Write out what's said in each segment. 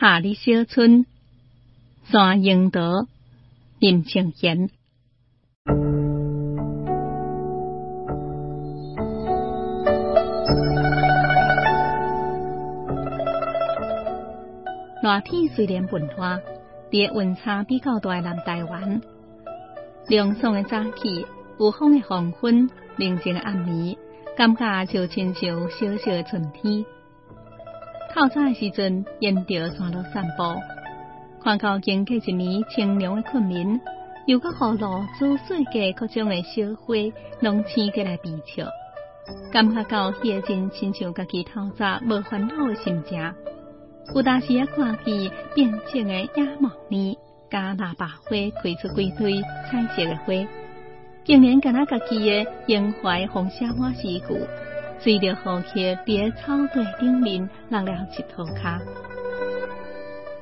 夏日小村，山樱桃，林清贤。热天虽然温化，但温差比较大南台湾，凉爽的早起，有风的黄昏，宁静的暗暝，感觉就亲像小小的春天。透早诶时阵，沿着山路散步，看到经过一年清凉的昆明，又搁河路紫水嘅各种的小花，拢青过来比笑，感觉到迄个真亲像家己透早无烦恼的心情。有当时啊，看见变色的野毛呢，加腊八花开出几堆彩色的花，竟然敢那家己的胸怀红写满诗句。随着好客伫草地顶面落了一涂骹。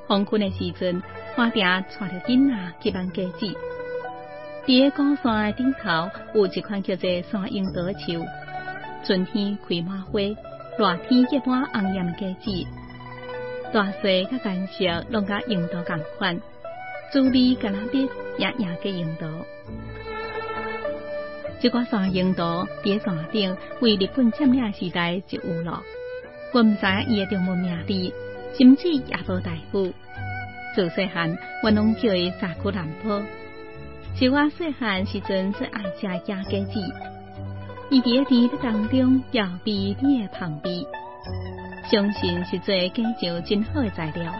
黄昏的时阵，花爹带着囡仔去办家子。伫高山的顶头有一款叫做山樱桃树，春天开满花，热天结满红艳果子。大小甲颜色拢甲樱桃共款，滋味甘那比也也个樱桃。这个山樱桃伫山顶，为日本占领时代就有了。我毋知伊的中文名字，甚至也无大夫。自细汉，我拢叫伊沙库兰坡。是我细汉时阵最爱食野果子。伊伫个田当中，要美丽的旁边，相信是做果酱真好的材料。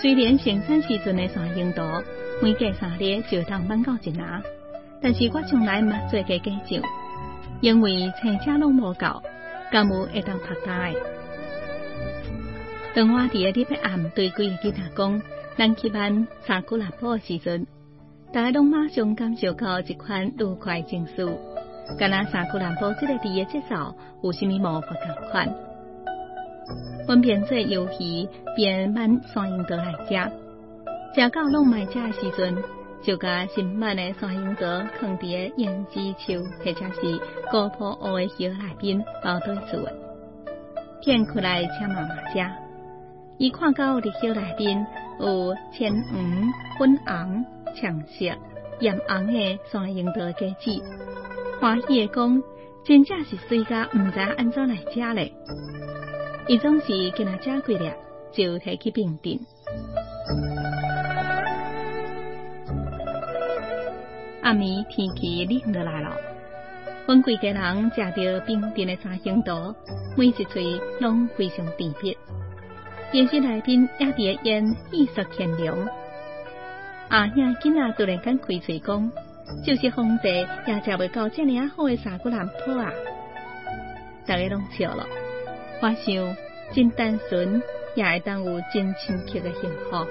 虽然生产时阵的山樱桃，每隔三日就当搬到一拿。但是我从来毋捌做过假酒，因为车车拢无够，干无会当拍打。当我伫个日本暗对几个囡仔讲，咱去办三姑兰坡时阵，大家拢马上感受到一款愉快情绪。敢若三姑兰坡这个地的节奏有虾米魔法共款？阮边做游戏，边慢山樱桃来食，食到拢卖食的时阵。就甲新满的山樱桃放伫个胭脂树或者是高坡乌的叶内边包堆住的，片开来请妈妈食。伊看到伫叶内边有浅黄、粉红、橙色、艳红的山樱桃果子，欢喜的讲，真正是水甲毋知安怎来食咧。伊总是跟他食几粒，就摕去冰镇。暗暝天气冷落来了，阮规家人食着冰镇的三星桃，每一喙拢非常甜蜜。电视内边也伫烟意色天凉。阿兄今仔突然间开嘴讲，就是风济也食袂到这尔啊好的砂骨兰坡啊！大家拢笑了。我想真单纯，也会当有真深刻的幸福。